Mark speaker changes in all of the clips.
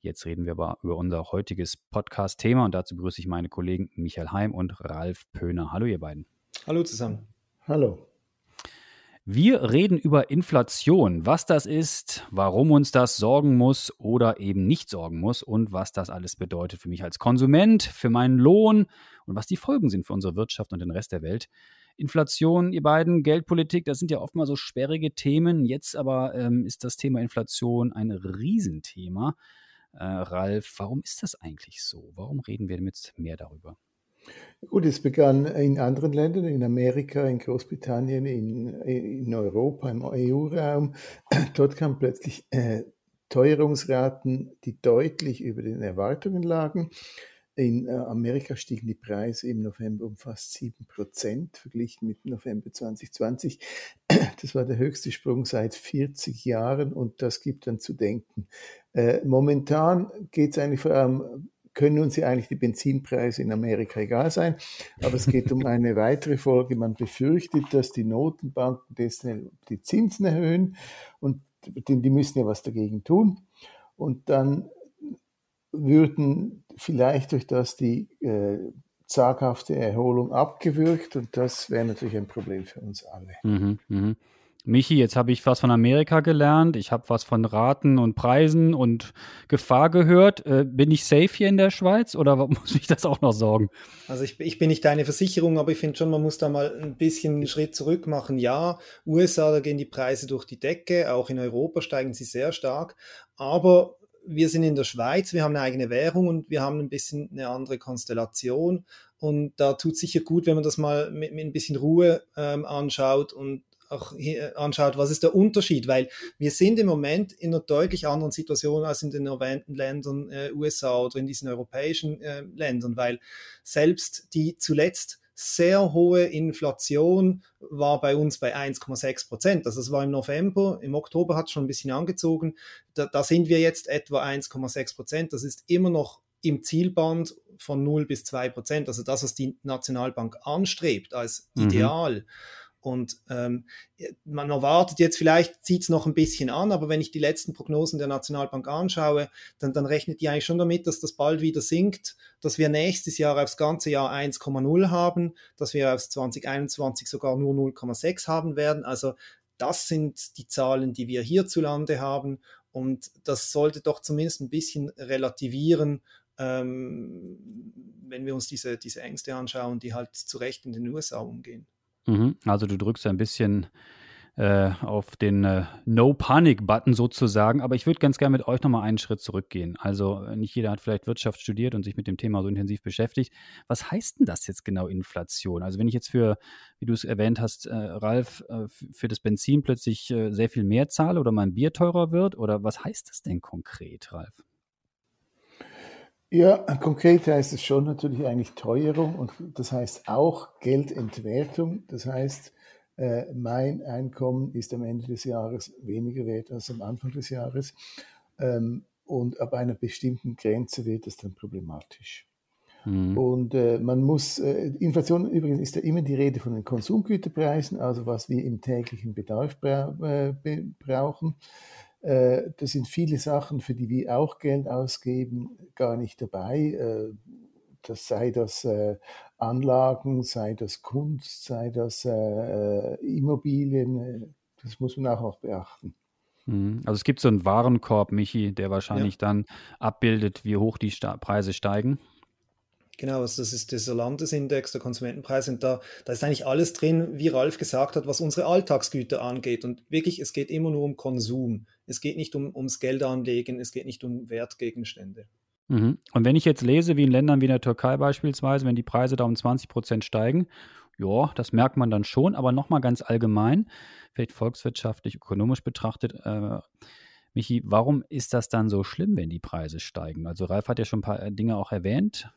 Speaker 1: Jetzt reden wir aber über unser heutiges Podcast-Thema und dazu begrüße ich meine Kollegen Michael Heim und Ralf Pöhner. Hallo, ihr beiden.
Speaker 2: Hallo zusammen.
Speaker 3: Hallo.
Speaker 1: Wir reden über Inflation, was das ist, warum uns das sorgen muss oder eben nicht sorgen muss und was das alles bedeutet für mich als Konsument, für meinen Lohn und was die Folgen sind für unsere Wirtschaft und den Rest der Welt. Inflation, ihr beiden, Geldpolitik, das sind ja oft mal so sperrige Themen. Jetzt aber ähm, ist das Thema Inflation ein Riesenthema. Äh, Ralf, warum ist das eigentlich so? Warum reden wir jetzt mehr darüber?
Speaker 3: Gut, es begann in anderen Ländern, in Amerika, in Großbritannien, in, in Europa, im EU-Raum. Dort kamen plötzlich äh, Teuerungsraten, die deutlich über den Erwartungen lagen. In äh, Amerika stiegen die Preise im November um fast 7 Prozent verglichen mit November 2020. Das war der höchste Sprung seit 40 Jahren und das gibt dann zu denken. Äh, momentan geht es eigentlich vor allem, können uns ja eigentlich die Benzinpreise in Amerika egal sein, aber es geht um eine weitere Folge. Man befürchtet, dass die Notenbanken die Zinsen erhöhen und die müssen ja was dagegen tun. Und dann würden vielleicht durch das die äh, zaghafte Erholung abgewürgt und das wäre natürlich ein Problem für uns alle.
Speaker 1: Mhm, mh. Michi, jetzt habe ich was von Amerika gelernt, ich habe was von Raten und Preisen und Gefahr gehört. Äh, bin ich safe hier in der Schweiz oder muss ich das auch noch sorgen?
Speaker 2: Also ich, ich bin nicht deine Versicherung, aber ich finde schon, man muss da mal ein bisschen einen Schritt zurück machen. Ja, USA, da gehen die Preise durch die Decke, auch in Europa steigen sie sehr stark, aber wir sind in der Schweiz, wir haben eine eigene Währung und wir haben ein bisschen eine andere Konstellation. Und da tut es sicher gut, wenn man das mal mit, mit ein bisschen Ruhe ähm, anschaut und auch anschaut, was ist der Unterschied, weil wir sind im Moment in einer deutlich anderen Situation als in den erwähnten Ländern äh, USA oder in diesen europäischen äh, Ländern, weil selbst die zuletzt sehr hohe Inflation war bei uns bei 1,6 Prozent. Also das war im November, im Oktober hat es schon ein bisschen angezogen. Da, da sind wir jetzt etwa 1,6 Prozent. Das ist immer noch im Zielband von 0 bis 2 Prozent. Also das, was die Nationalbank anstrebt als mhm. Ideal. Mhm. Und ähm, man erwartet jetzt, vielleicht zieht es noch ein bisschen an, aber wenn ich die letzten Prognosen der Nationalbank anschaue, dann, dann rechnet die eigentlich schon damit, dass das bald wieder sinkt, dass wir nächstes Jahr aufs ganze Jahr 1,0 haben, dass wir aufs 2021 sogar nur 0,6 haben werden. Also das sind die Zahlen, die wir hierzulande haben. Und das sollte doch zumindest ein bisschen relativieren, ähm, wenn wir uns diese, diese Ängste anschauen, die halt zu Recht in den USA umgehen.
Speaker 1: Mhm. Also du drückst ein bisschen äh, auf den äh, No-Panic-Button sozusagen. Aber ich würde ganz gerne mit euch nochmal einen Schritt zurückgehen. Also nicht jeder hat vielleicht Wirtschaft studiert und sich mit dem Thema so intensiv beschäftigt. Was heißt denn das jetzt genau Inflation? Also wenn ich jetzt für, wie du es erwähnt hast, äh, Ralf, äh, für das Benzin plötzlich äh, sehr viel mehr zahle oder mein Bier teurer wird, oder was heißt das denn konkret, Ralf?
Speaker 3: Ja, konkret heißt es schon natürlich eigentlich Teuerung und das heißt auch Geldentwertung. Das heißt, äh, mein Einkommen ist am Ende des Jahres weniger wert als am Anfang des Jahres ähm, und ab einer bestimmten Grenze wird es dann problematisch. Mhm. Und äh, man muss, äh, Inflation übrigens ist ja immer die Rede von den Konsumgüterpreisen, also was wir im täglichen Bedarf bra äh, brauchen. Äh, das sind viele Sachen, für die wir auch Geld ausgeben, gar nicht dabei. Äh, das sei das äh, Anlagen, sei das Kunst, sei das Immobilien. Das muss man auch noch beachten.
Speaker 1: Mhm. Also es gibt so einen Warenkorb, Michi, der wahrscheinlich ja. dann abbildet, wie hoch die Preise steigen.
Speaker 2: Genau, also das ist dieser Landesindex der Konsumentenpreise und da, da ist eigentlich alles drin, wie Ralf gesagt hat, was unsere Alltagsgüter angeht. Und wirklich, es geht immer nur um Konsum. Es geht nicht um, ums Geldanlegen, es geht nicht um Wertgegenstände.
Speaker 1: Mhm. Und wenn ich jetzt lese, wie in Ländern wie der Türkei beispielsweise, wenn die Preise da um 20 Prozent steigen, ja, das merkt man dann schon, aber nochmal ganz allgemein, vielleicht volkswirtschaftlich, ökonomisch betrachtet, äh, Michi, warum ist das dann so schlimm, wenn die Preise steigen? Also Ralf hat ja schon ein paar Dinge auch erwähnt.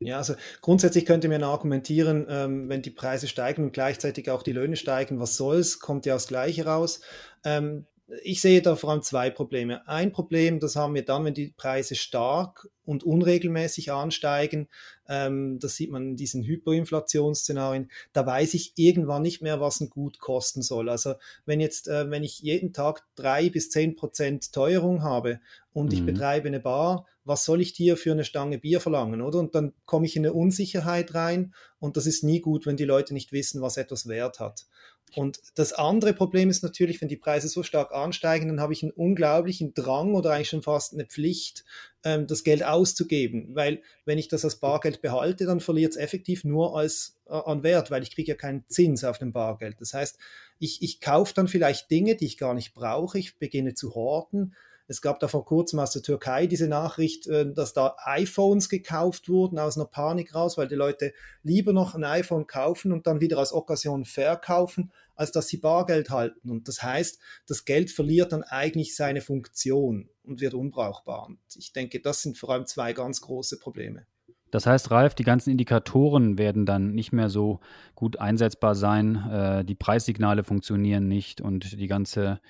Speaker 2: Ja, also grundsätzlich könnte man argumentieren, ähm, wenn die Preise steigen und gleichzeitig auch die Löhne steigen, was soll's, kommt ja aufs Gleiche raus. Ähm, ich sehe da vor allem zwei Probleme. Ein Problem, das haben wir dann, wenn die Preise stark und unregelmäßig ansteigen. Ähm, das sieht man in diesen Hyperinflationsszenarien. Da weiß ich irgendwann nicht mehr, was ein Gut kosten soll. Also wenn jetzt, äh, wenn ich jeden Tag drei bis zehn Prozent Teuerung habe und mhm. ich betreibe eine Bar, was soll ich dir für eine Stange Bier verlangen, oder? Und dann komme ich in eine Unsicherheit rein und das ist nie gut, wenn die Leute nicht wissen, was etwas wert hat. Und das andere Problem ist natürlich, wenn die Preise so stark ansteigen, dann habe ich einen unglaublichen Drang oder eigentlich schon fast eine Pflicht, ähm, das Geld auszugeben. Weil wenn ich das als Bargeld behalte, dann verliert es effektiv nur als, äh, an Wert, weil ich kriege ja keinen Zins auf dem Bargeld. Das heißt, ich, ich kaufe dann vielleicht Dinge, die ich gar nicht brauche. Ich beginne zu horten es gab da vor kurzem aus der Türkei diese Nachricht, äh, dass da iPhones gekauft wurden aus einer Panik raus, weil die Leute lieber noch ein iPhone kaufen und dann wieder als Occasion verkaufen, als dass sie Bargeld halten. Und das heißt, das Geld verliert dann eigentlich seine Funktion und wird unbrauchbar. Und ich denke, das sind vor allem zwei ganz große Probleme.
Speaker 1: Das heißt, Ralf, die ganzen Indikatoren werden dann nicht mehr so gut einsetzbar sein. Äh, die Preissignale funktionieren nicht und die ganze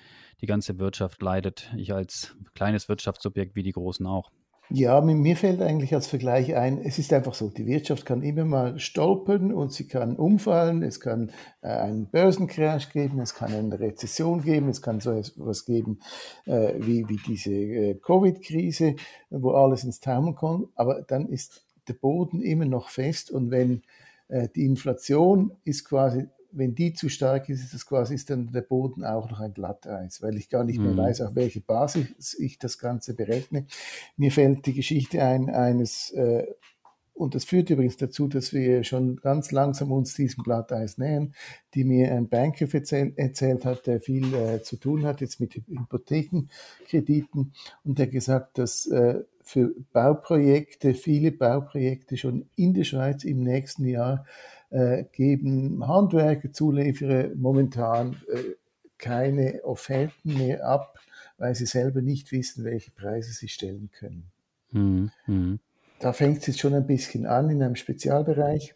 Speaker 1: die ganze Wirtschaft leidet. Ich als kleines Wirtschaftsobjekt wie die Großen auch.
Speaker 3: Ja, mir fällt eigentlich als Vergleich ein, es ist einfach so, die Wirtschaft kann immer mal stolpern und sie kann umfallen, es kann äh, einen Börsencrash geben, es kann eine Rezession geben, es kann so etwas geben äh, wie, wie diese äh, Covid-Krise, wo alles ins Taumeln kommt, aber dann ist der Boden immer noch fest und wenn die Inflation ist quasi wenn die zu stark ist, ist das quasi ist dann der Boden auch noch ein Glatteis, weil ich gar nicht mehr mhm. weiß, auf welche Basis ich das Ganze berechne. Mir fällt die Geschichte ein eines äh, und das führt übrigens dazu, dass wir schon ganz langsam uns diesem Glatteis nähern, die mir ein Banker erzähl, erzählt hat, der viel äh, zu tun hat jetzt mit Hypothekenkrediten und der gesagt, dass äh, für Bauprojekte, viele Bauprojekte schon in der Schweiz im nächsten Jahr äh, geben Handwerker, Zulieferer momentan äh, keine Offerten mehr ab, weil sie selber nicht wissen, welche Preise sie stellen können. Mhm. mhm. Da fängt es jetzt schon ein bisschen an in einem Spezialbereich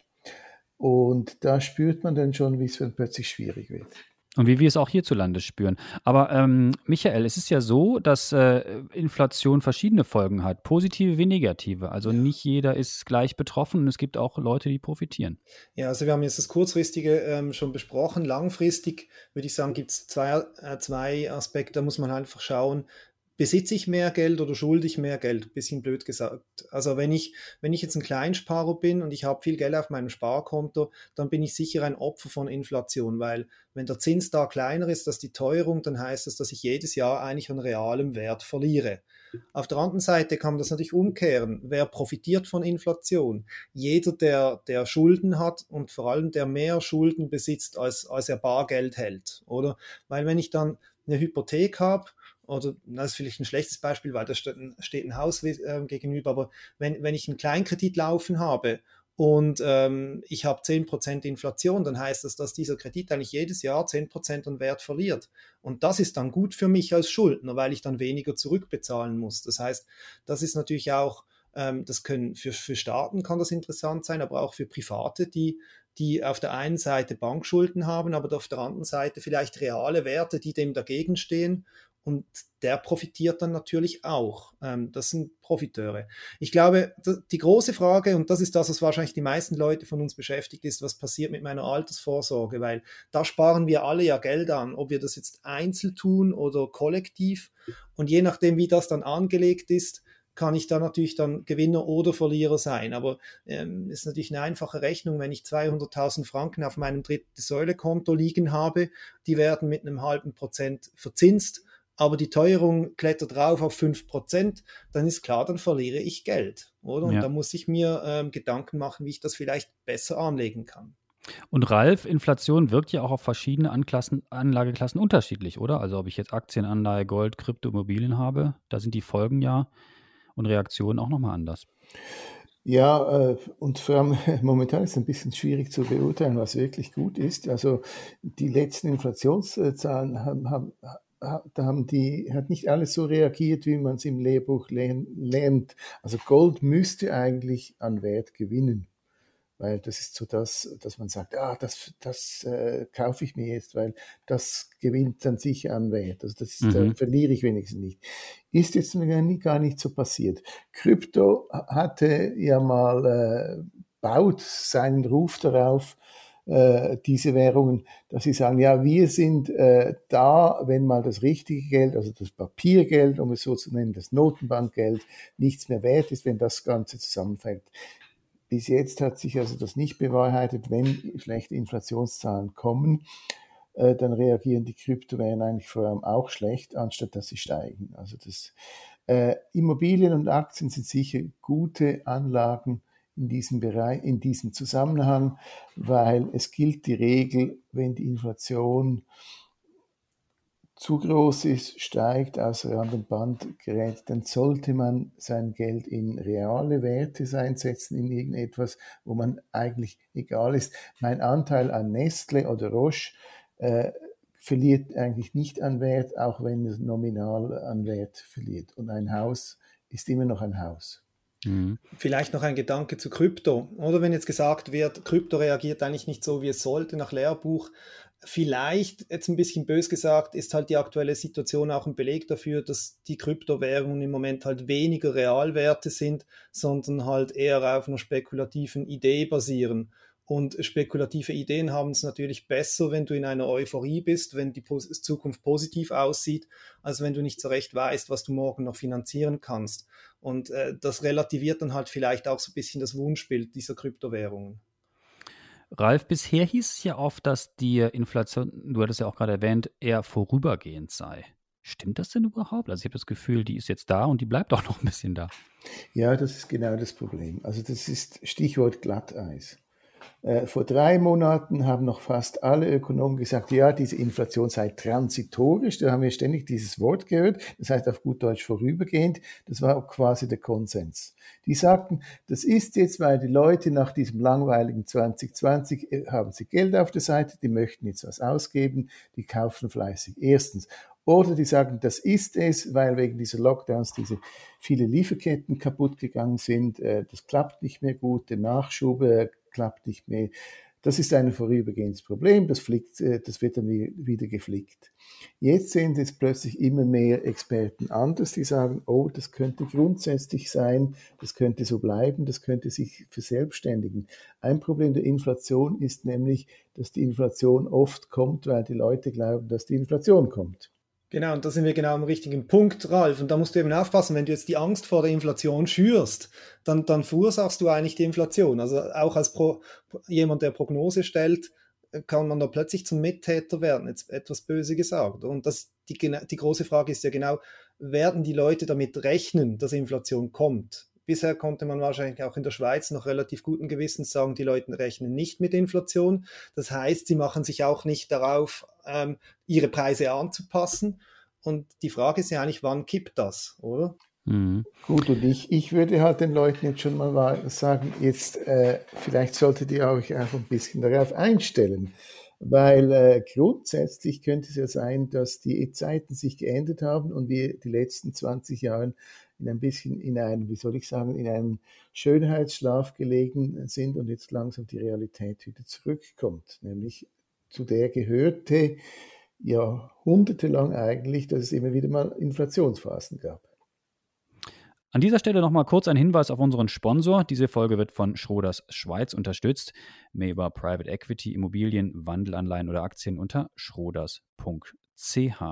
Speaker 3: und da spürt man dann schon, wie es dann plötzlich schwierig wird.
Speaker 1: Und wie wir es auch hierzulande spüren. Aber ähm, Michael, es ist ja so, dass äh, Inflation verschiedene Folgen hat, positive wie negative. Also ja. nicht jeder ist gleich betroffen und es gibt auch Leute, die profitieren.
Speaker 2: Ja, also wir haben jetzt das Kurzfristige ähm, schon besprochen. Langfristig würde ich sagen, gibt es zwei, äh, zwei Aspekte. Da muss man einfach schauen, besitze ich mehr Geld oder schulde ich mehr Geld? Bisschen blöd gesagt. Also wenn ich, wenn ich jetzt ein Kleinsparer bin und ich habe viel Geld auf meinem Sparkonto, dann bin ich sicher ein Opfer von Inflation, weil wenn der Zins da kleiner ist als die Teuerung, dann heißt das, dass ich jedes Jahr eigentlich an realem Wert verliere. Auf der anderen Seite kann man das natürlich umkehren. Wer profitiert von Inflation? Jeder, der, der Schulden hat und vor allem der mehr Schulden besitzt, als, als er Bargeld hält, oder? Weil wenn ich dann eine Hypothek habe oder das ist vielleicht ein schlechtes Beispiel, weil da steht ein, steht ein Haus äh, gegenüber, aber wenn, wenn ich einen Kleinkredit laufen habe und ähm, ich habe 10% Inflation, dann heißt das, dass dieser Kredit eigentlich jedes Jahr 10% an Wert verliert. Und das ist dann gut für mich als Schuldner, weil ich dann weniger zurückbezahlen muss. Das heißt, das ist natürlich auch, ähm, das können für, für Staaten kann das interessant sein, aber auch für Private, die die auf der einen Seite Bankschulden haben, aber auf der anderen Seite vielleicht reale Werte, die dem dagegen stehen und der profitiert dann natürlich auch. Ähm, das sind Profiteure. Ich glaube, die große Frage, und das ist das, was wahrscheinlich die meisten Leute von uns beschäftigt, ist, was passiert mit meiner Altersvorsorge, weil da sparen wir alle ja Geld an, ob wir das jetzt einzeln tun oder kollektiv. Und je nachdem, wie das dann angelegt ist, kann ich da natürlich dann Gewinner oder Verlierer sein. Aber ähm, ist natürlich eine einfache Rechnung, wenn ich 200.000 Franken auf meinem dritten Säulekonto liegen habe, die werden mit einem halben Prozent verzinst aber die Teuerung klettert drauf auf 5%, dann ist klar, dann verliere ich Geld, oder? Und ja. da muss ich mir ähm, Gedanken machen, wie ich das vielleicht besser anlegen kann.
Speaker 1: Und Ralf, Inflation wirkt ja auch auf verschiedene Anklassen, Anlageklassen unterschiedlich, oder? Also ob ich jetzt Aktien, Anleihe, Gold, Krypto, Immobilien habe, da sind die Folgen ja und Reaktionen auch nochmal anders.
Speaker 3: Ja, äh, und vor allem momentan ist es ein bisschen schwierig zu beurteilen, was wirklich gut ist. Also die letzten Inflationszahlen haben, haben, da haben die, hat nicht alles so reagiert, wie man es im Lehrbuch lernt. Also Gold müsste eigentlich an Wert gewinnen weil das ist so das, dass man sagt, ah, das, das äh, kaufe ich mir jetzt, weil das gewinnt dann sicher an Wert. Also das mhm. da verliere ich wenigstens nicht. Ist jetzt gar nicht so passiert. Krypto hatte ja mal, äh, baut seinen Ruf darauf, äh, diese Währungen, dass sie sagen, ja, wir sind äh, da, wenn mal das richtige Geld, also das Papiergeld, um es so zu nennen, das Notenbankgeld, nichts mehr wert ist, wenn das Ganze zusammenfällt. Bis jetzt hat sich also das nicht bewahrheitet. Wenn schlechte Inflationszahlen kommen, äh, dann reagieren die Kryptowährungen eigentlich vor allem auch schlecht, anstatt dass sie steigen. Also das, äh, Immobilien und Aktien sind sicher gute Anlagen in diesem Bereich, in diesem Zusammenhang, weil es gilt die Regel, wenn die Inflation zu groß ist, steigt, außer an den Band gerät, dann sollte man sein Geld in reale Werte einsetzen, in irgendetwas, wo man eigentlich egal ist. Mein Anteil an Nestle oder Roche äh, verliert eigentlich nicht an Wert, auch wenn es nominal an Wert verliert. Und ein Haus ist immer noch ein Haus.
Speaker 2: Mhm. Vielleicht noch ein Gedanke zu Krypto. Oder wenn jetzt gesagt wird, Krypto reagiert eigentlich nicht so, wie es sollte nach Lehrbuch, vielleicht, jetzt ein bisschen bös gesagt, ist halt die aktuelle Situation auch ein Beleg dafür, dass die Kryptowährungen im Moment halt weniger Realwerte sind, sondern halt eher auf einer spekulativen Idee basieren. Und spekulative Ideen haben es natürlich besser, wenn du in einer Euphorie bist, wenn die Zukunft positiv aussieht, als wenn du nicht so recht weißt, was du morgen noch finanzieren kannst. Und äh, das relativiert dann halt vielleicht auch so ein bisschen das Wunschbild dieser Kryptowährungen.
Speaker 1: Ralf, bisher hieß es ja oft, dass die Inflation, du hattest ja auch gerade erwähnt, eher vorübergehend sei. Stimmt das denn überhaupt? Also ich habe das Gefühl, die ist jetzt da und die bleibt auch noch ein bisschen da.
Speaker 3: Ja, das ist genau das Problem. Also das ist Stichwort Glatteis. Äh, vor drei Monaten haben noch fast alle Ökonomen gesagt, ja, diese Inflation sei transitorisch. Da haben wir ständig dieses Wort gehört. Das heißt auf gut Deutsch vorübergehend. Das war quasi der Konsens. Die sagten, das ist jetzt, weil die Leute nach diesem langweiligen 2020 äh, haben sie Geld auf der Seite, die möchten jetzt was ausgeben, die kaufen fleißig. Erstens. Oder die sagen, das ist es, weil wegen dieser Lockdowns diese viele Lieferketten kaputt gegangen sind, äh, das klappt nicht mehr gut, der Nachschub klappt nicht mehr. Das ist ein vorübergehendes Problem, das, fliegt, äh, das wird dann wieder geflickt. Jetzt sehen jetzt plötzlich immer mehr Experten anders, die sagen, oh, das könnte grundsätzlich sein, das könnte so bleiben, das könnte sich verselbstständigen. Ein Problem der Inflation ist nämlich, dass die Inflation oft kommt, weil die Leute glauben, dass die Inflation kommt.
Speaker 2: Genau, und da sind wir genau am richtigen Punkt, Ralf. Und da musst du eben aufpassen, wenn du jetzt die Angst vor der Inflation schürst, dann, dann verursachst du eigentlich die Inflation. Also auch als Pro, jemand, der Prognose stellt, kann man da plötzlich zum Mittäter werden, jetzt etwas böse gesagt. Und das, die, die große Frage ist ja genau, werden die Leute damit rechnen, dass Inflation kommt? Bisher konnte man wahrscheinlich auch in der Schweiz noch relativ guten Gewissens sagen, die Leute rechnen nicht mit Inflation. Das heißt, sie machen sich auch nicht darauf, ähm, ihre Preise anzupassen. Und die Frage ist ja eigentlich, wann kippt das, oder?
Speaker 3: Mhm. Gut, und ich, ich würde halt den Leuten jetzt schon mal sagen, jetzt äh, vielleicht solltet ihr euch einfach ein bisschen darauf einstellen, weil äh, grundsätzlich könnte es ja sein, dass die Zeiten sich geändert haben und wir die letzten 20 Jahre in ein bisschen in einem, wie soll ich sagen, in einem Schönheitsschlaf gelegen sind und jetzt langsam die Realität wieder zurückkommt. Nämlich zu der gehörte jahrhundertelang eigentlich, dass es immer wieder mal Inflationsphasen gab.
Speaker 1: An dieser Stelle nochmal kurz ein Hinweis auf unseren Sponsor. Diese Folge wird von Schroders Schweiz unterstützt. Mehr über Private Equity, Immobilien, Wandelanleihen oder Aktien unter schroders.ch.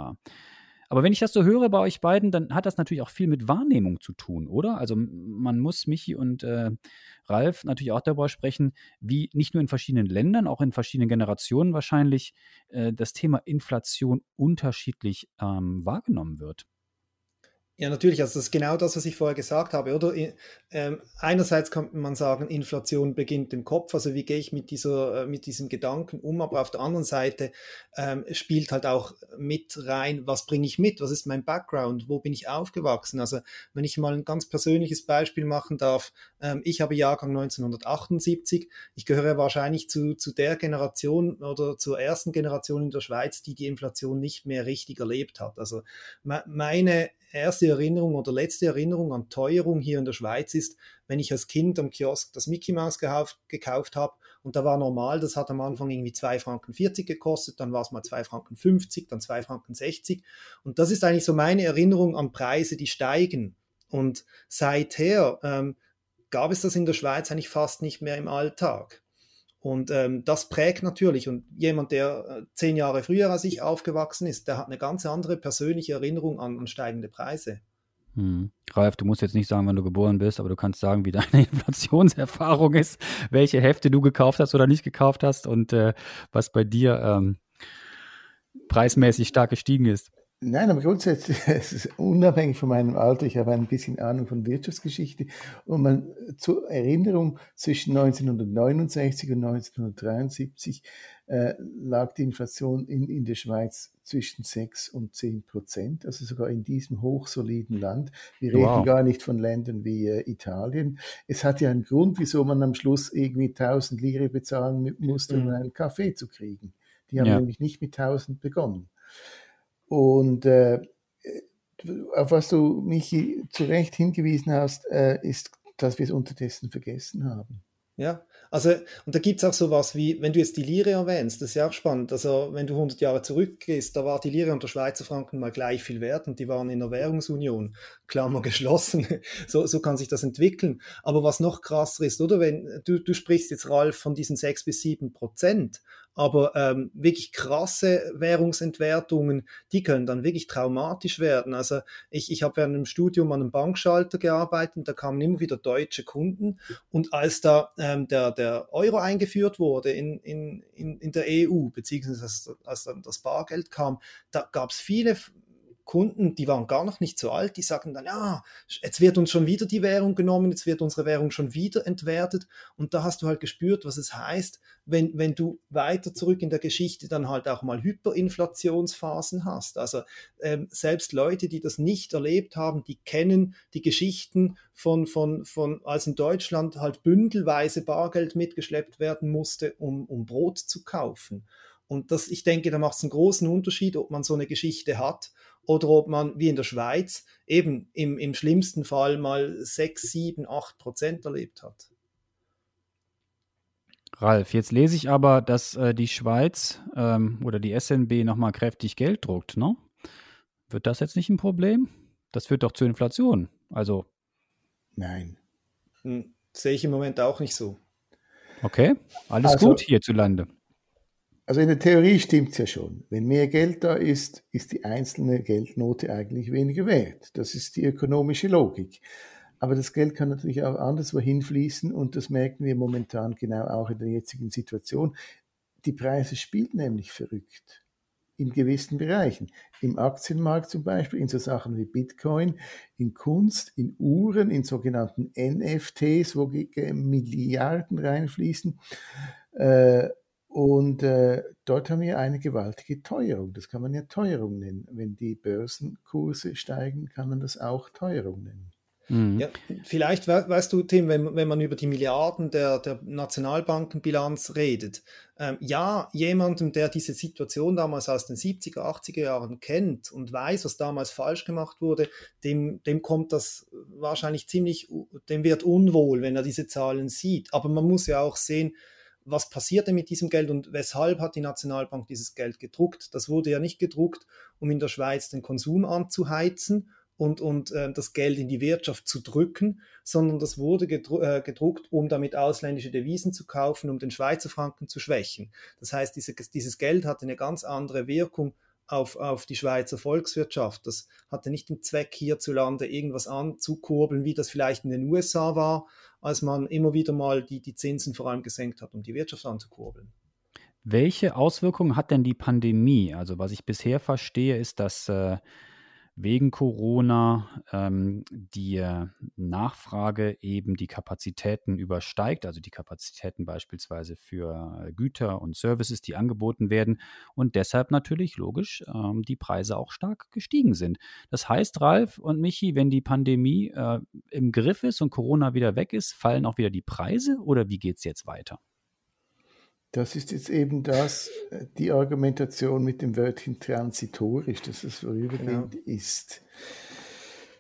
Speaker 1: Aber wenn ich das so höre bei euch beiden, dann hat das natürlich auch viel mit Wahrnehmung zu tun, oder? Also man muss Michi und äh, Ralf natürlich auch darüber sprechen, wie nicht nur in verschiedenen Ländern, auch in verschiedenen Generationen wahrscheinlich äh, das Thema Inflation unterschiedlich ähm, wahrgenommen wird.
Speaker 2: Ja, natürlich. Also das ist genau das, was ich vorher gesagt habe, oder? Ähm, einerseits kann man sagen, Inflation beginnt im Kopf. Also wie gehe ich mit dieser, äh, mit diesem Gedanken um? Aber auf der anderen Seite ähm, spielt halt auch mit rein, was bringe ich mit? Was ist mein Background? Wo bin ich aufgewachsen? Also wenn ich mal ein ganz persönliches Beispiel machen darf, ähm, ich habe Jahrgang 1978. Ich gehöre wahrscheinlich zu, zu der Generation oder zur ersten Generation in der Schweiz, die die Inflation nicht mehr richtig erlebt hat. Also meine erste Erinnerung oder letzte Erinnerung an Teuerung hier in der Schweiz ist, wenn ich als Kind am Kiosk das Mickey Mouse gekauft, gekauft habe und da war normal, das hat am Anfang irgendwie 2 Franken 40 gekostet, dann war es mal 2 Franken 50, dann 2 Franken 60 und das ist eigentlich so meine Erinnerung an Preise, die steigen und seither ähm, gab es das in der Schweiz eigentlich fast nicht mehr im Alltag. Und ähm, das prägt natürlich. Und jemand, der äh, zehn Jahre früher als ich aufgewachsen ist, der hat eine ganz andere persönliche Erinnerung an, an steigende Preise.
Speaker 1: Hm. Ralf, du musst jetzt nicht sagen, wann du geboren bist, aber du kannst sagen, wie deine Inflationserfahrung ist, welche Hefte du gekauft hast oder nicht gekauft hast und äh, was bei dir ähm, preismäßig stark gestiegen ist.
Speaker 3: Nein, aber grundsätzlich, es ist unabhängig von meinem Alter, ich habe ein bisschen Ahnung von Wirtschaftsgeschichte und man zur Erinnerung zwischen 1969 und 1973 äh, lag die Inflation in, in der Schweiz zwischen 6 und 10 Prozent, also sogar in diesem hochsoliden Land. Wir reden wow. gar nicht von Ländern wie äh, Italien. Es hat ja einen Grund, wieso man am Schluss irgendwie 1000 Lire bezahlen musste, um mhm. einen Kaffee zu kriegen. Die haben ja. nämlich nicht mit 1000 begonnen. Und äh, auf was du, Michi, zu Recht hingewiesen hast, äh, ist, dass wir es unterdessen vergessen haben.
Speaker 2: Ja, also, und da gibt es auch sowas wie, wenn du jetzt die Lire erwähnst, das ist ja auch spannend. Also, wenn du 100 Jahre zurückgehst, da war die Lire und der Schweizer Franken mal gleich viel wert und die waren in der Währungsunion, Klammer geschlossen. so, so kann sich das entwickeln. Aber was noch krasser ist, oder? Wenn du, du sprichst jetzt, Ralf, von diesen 6 bis 7 Prozent aber ähm, wirklich krasse Währungsentwertungen, die können dann wirklich traumatisch werden. Also ich, ich habe während dem Studium an einem Bankschalter gearbeitet, da kamen immer wieder deutsche Kunden und als da ähm, der, der Euro eingeführt wurde in, in, in, in der EU, beziehungsweise als, als dann das Bargeld kam, da gab es viele Kunden, die waren gar noch nicht so alt, die sagen dann, ja, jetzt wird uns schon wieder die Währung genommen, jetzt wird unsere Währung schon wieder entwertet. Und da hast du halt gespürt, was es heißt, wenn, wenn du weiter zurück in der Geschichte dann halt auch mal Hyperinflationsphasen hast. Also ähm, selbst Leute, die das nicht erlebt haben, die kennen die Geschichten von, von, von, als in Deutschland halt bündelweise Bargeld mitgeschleppt werden musste, um, um Brot zu kaufen. Und das, ich denke, da macht es einen großen Unterschied, ob man so eine Geschichte hat oder ob man wie in der Schweiz eben im, im schlimmsten Fall mal 6, 7, 8 Prozent erlebt hat.
Speaker 1: Ralf, jetzt lese ich aber, dass äh, die Schweiz ähm, oder die SNB nochmal kräftig Geld druckt, ne? Wird das jetzt nicht ein Problem? Das führt doch zur Inflation. Also.
Speaker 3: Nein.
Speaker 2: Hm, sehe ich im Moment auch nicht so.
Speaker 1: Okay, alles also, gut hierzulande.
Speaker 3: Also in der Theorie stimmt es ja schon. Wenn mehr Geld da ist, ist die einzelne Geldnote eigentlich weniger wert. Das ist die ökonomische Logik. Aber das Geld kann natürlich auch anderswohin fließen und das merken wir momentan genau auch in der jetzigen Situation. Die Preise spielen nämlich verrückt in gewissen Bereichen. Im Aktienmarkt zum Beispiel, in so Sachen wie Bitcoin, in Kunst, in Uhren, in sogenannten NFTs, wo Milliarden reinfließen. Äh, und äh, dort haben wir eine gewaltige Teuerung. Das kann man ja Teuerung nennen. Wenn die Börsenkurse steigen, kann man das auch Teuerung nennen.
Speaker 2: Mhm. Ja, vielleicht weißt du, Tim, wenn, wenn man über die Milliarden der, der Nationalbankenbilanz redet, ähm, ja, jemandem, der diese Situation damals aus den 70er, 80er Jahren kennt und weiß, was damals falsch gemacht wurde, dem, dem kommt das wahrscheinlich ziemlich, dem wird unwohl, wenn er diese Zahlen sieht. Aber man muss ja auch sehen, was passierte mit diesem Geld und weshalb hat die Nationalbank dieses Geld gedruckt? Das wurde ja nicht gedruckt, um in der Schweiz den Konsum anzuheizen und, und äh, das Geld in die Wirtschaft zu drücken, sondern das wurde gedru äh, gedruckt, um damit ausländische Devisen zu kaufen, um den Schweizer Franken zu schwächen. Das heißt, diese, dieses Geld hatte eine ganz andere Wirkung auf, auf die Schweizer Volkswirtschaft. Das hatte nicht den Zweck, hierzulande irgendwas anzukurbeln, wie das vielleicht in den USA war, als man immer wieder mal die, die Zinsen vor allem gesenkt hat, um die Wirtschaft anzukurbeln.
Speaker 1: Welche Auswirkungen hat denn die Pandemie? Also was ich bisher verstehe, ist, dass äh, wegen Corona ähm, die Nachfrage eben die Kapazitäten übersteigt, also die Kapazitäten beispielsweise für Güter und Services, die angeboten werden und deshalb natürlich logisch ähm, die Preise auch stark gestiegen sind. Das heißt, Ralf und Michi, wenn die Pandemie äh, im Griff ist und Corona wieder weg ist, fallen auch wieder die Preise oder wie geht es jetzt weiter?
Speaker 3: Das ist jetzt eben das, äh, die Argumentation mit dem Wörtchen transitorisch, dass es vorübergehend genau. ist.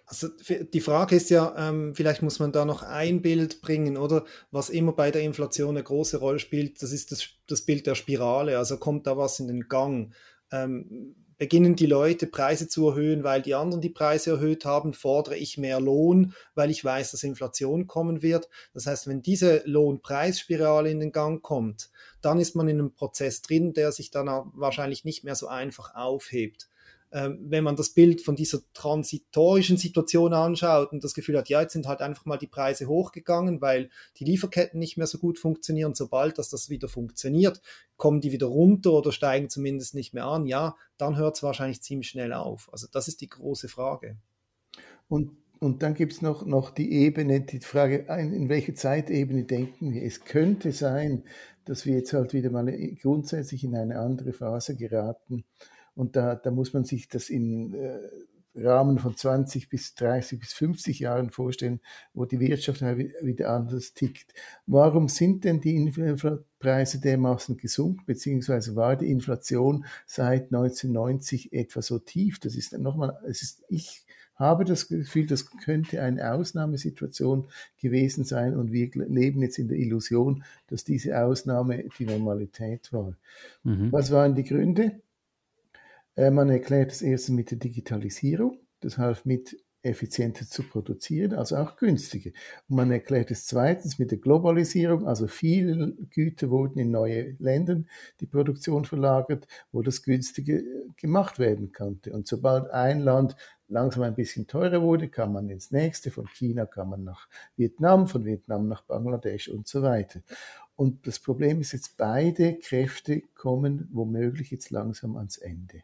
Speaker 2: Also die Frage ist ja, ähm, vielleicht muss man da noch ein Bild bringen, oder? Was immer bei der Inflation eine große Rolle spielt, das ist das, das Bild der Spirale. Also kommt da was in den Gang? Ähm, beginnen die Leute Preise zu erhöhen, weil die anderen die Preise erhöht haben, fordere ich mehr Lohn, weil ich weiß, dass Inflation kommen wird. Das heißt, wenn diese Lohnpreisspirale in den Gang kommt, dann ist man in einem Prozess drin, der sich dann wahrscheinlich nicht mehr so einfach aufhebt wenn man das Bild von dieser transitorischen Situation anschaut und das Gefühl hat, ja, jetzt sind halt einfach mal die Preise hochgegangen, weil die Lieferketten nicht mehr so gut funktionieren. Sobald dass das wieder funktioniert, kommen die wieder runter oder steigen zumindest nicht mehr an. Ja, dann hört es wahrscheinlich ziemlich schnell auf. Also das ist die große Frage.
Speaker 3: Und und dann gibt es noch, noch die Ebene, die Frage, in welche Zeitebene denken wir? Es könnte sein, dass wir jetzt halt wieder mal grundsätzlich in eine andere Phase geraten, und da, da muss man sich das in äh, Rahmen von 20 bis 30 bis 50 Jahren vorstellen, wo die Wirtschaft wieder anders tickt. Warum sind denn die Preise dermaßen gesunken, beziehungsweise war die Inflation seit 1990 etwa so tief? Das ist nochmal, es ist, ich habe das Gefühl, das könnte eine Ausnahmesituation gewesen sein und wir leben jetzt in der Illusion, dass diese Ausnahme die Normalität war. Mhm. Was waren die Gründe? Äh, man erklärt es erstens mit der Digitalisierung, das half mit effizienter zu produzieren, also auch günstiger. Und man erklärt es zweitens mit der Globalisierung, also viele Güter wurden in neue Länder die Produktion verlagert, wo das günstiger gemacht werden konnte. Und sobald ein Land langsam ein bisschen teurer wurde, kam man ins nächste, von China kam man nach Vietnam, von Vietnam nach Bangladesch und so weiter. Und das Problem ist jetzt, beide Kräfte kommen womöglich jetzt langsam ans Ende.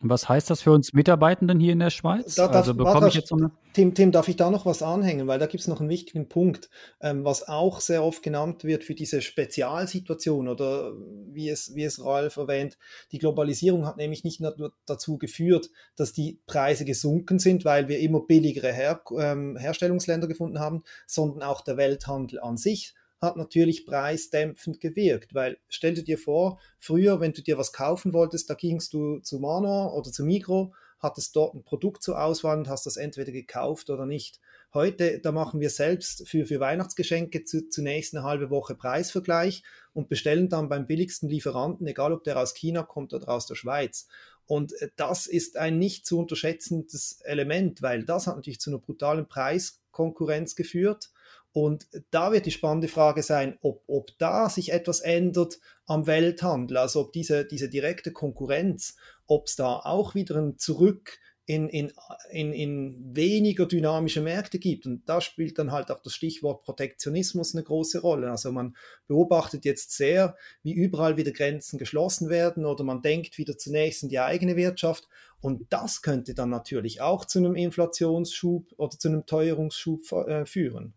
Speaker 1: Was heißt das für uns Mitarbeitenden hier in der Schweiz?
Speaker 2: Da, also bekomme ich jetzt so eine Tim, Tim, darf ich da noch was anhängen? Weil da gibt es noch einen wichtigen Punkt, ähm, was auch sehr oft genannt wird für diese Spezialsituation oder wie es, wie es Ralf erwähnt, die Globalisierung hat nämlich nicht nur dazu geführt, dass die Preise gesunken sind, weil wir immer billigere Her ähm, Herstellungsländer gefunden haben, sondern auch der Welthandel an sich hat natürlich preisdämpfend gewirkt, weil stell dir vor, früher, wenn du dir was kaufen wolltest, da gingst du zu Manor oder zu Migro, hattest dort ein Produkt zur Auswahl und hast das entweder gekauft oder nicht. Heute, da machen wir selbst für, für Weihnachtsgeschenke zu, zunächst eine halbe Woche Preisvergleich und bestellen dann beim billigsten Lieferanten, egal ob der aus China kommt oder aus der Schweiz. Und äh, das ist ein nicht zu unterschätzendes Element, weil das hat natürlich zu einer brutalen Preiskonkurrenz geführt und da wird die spannende Frage sein, ob, ob da sich etwas ändert am Welthandel, also ob diese, diese direkte Konkurrenz, ob es da auch wieder ein Zurück in, in, in, in weniger dynamische Märkte gibt. Und da spielt dann halt auch das Stichwort Protektionismus eine große Rolle. Also man beobachtet jetzt sehr, wie überall wieder Grenzen geschlossen werden oder man denkt wieder zunächst in die eigene Wirtschaft. Und das könnte dann natürlich auch zu einem Inflationsschub oder zu einem Teuerungsschub äh, führen.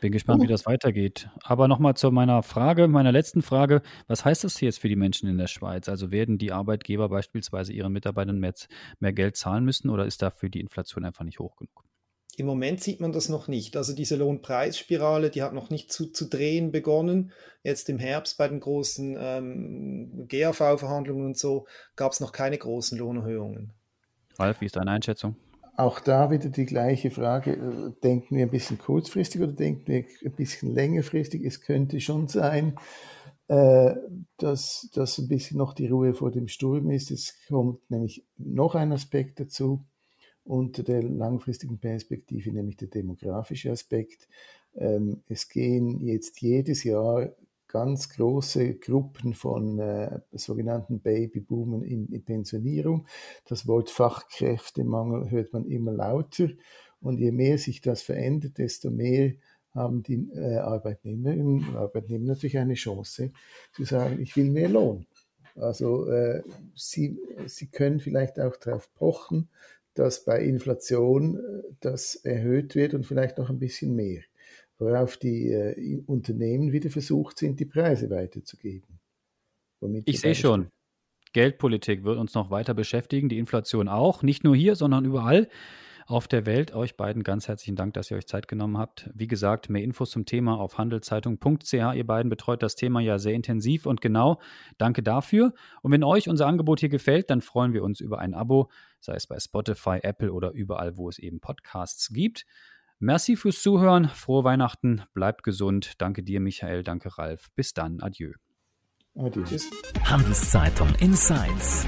Speaker 1: Bin gespannt, wie das weitergeht. Aber nochmal zu meiner Frage, meiner letzten Frage. Was heißt das jetzt für die Menschen in der Schweiz? Also werden die Arbeitgeber beispielsweise ihren Mitarbeitern mehr, mehr Geld zahlen müssen oder ist dafür die Inflation einfach nicht hoch genug?
Speaker 2: Im Moment sieht man das noch nicht. Also diese Lohnpreisspirale, die hat noch nicht zu, zu drehen begonnen. Jetzt im Herbst bei den großen ähm, GAV-Verhandlungen und so gab es noch keine großen Lohnerhöhungen.
Speaker 1: Ralf, wie ist deine Einschätzung?
Speaker 3: Auch da wieder die gleiche Frage, denken wir ein bisschen kurzfristig oder denken wir ein bisschen längerfristig? Es könnte schon sein, äh, dass, dass ein bisschen noch die Ruhe vor dem Sturm ist. Es kommt nämlich noch ein Aspekt dazu unter der langfristigen Perspektive, nämlich der demografische Aspekt. Ähm, es gehen jetzt jedes Jahr ganz große Gruppen von äh, sogenannten Babyboomern in, in Pensionierung. Das Wort Fachkräftemangel hört man immer lauter. Und je mehr sich das verändert, desto mehr haben die äh, Arbeitnehmerinnen und Arbeitnehmer natürlich eine Chance zu sagen, ich will mehr Lohn. Also äh, sie, sie können vielleicht auch darauf pochen, dass bei Inflation äh, das erhöht wird und vielleicht noch ein bisschen mehr, worauf die äh, Unternehmen wieder versucht sind, die Preise weiterzugeben.
Speaker 1: ich sehe schon. Geldpolitik wird uns noch weiter beschäftigen, die Inflation auch, nicht nur hier, sondern überall auf der Welt. Euch beiden ganz herzlichen Dank, dass ihr euch Zeit genommen habt. Wie gesagt, mehr Infos zum Thema auf handelszeitung.ch. Ihr beiden betreut das Thema ja sehr intensiv und genau. Danke dafür. Und wenn euch unser Angebot hier gefällt, dann freuen wir uns über ein Abo, sei es bei Spotify, Apple oder überall, wo es eben Podcasts gibt. Merci fürs Zuhören. Frohe Weihnachten. Bleibt gesund. Danke dir, Michael. Danke, Ralf. Bis dann. Adieu.
Speaker 4: Adieu. Handelszeitung Insights.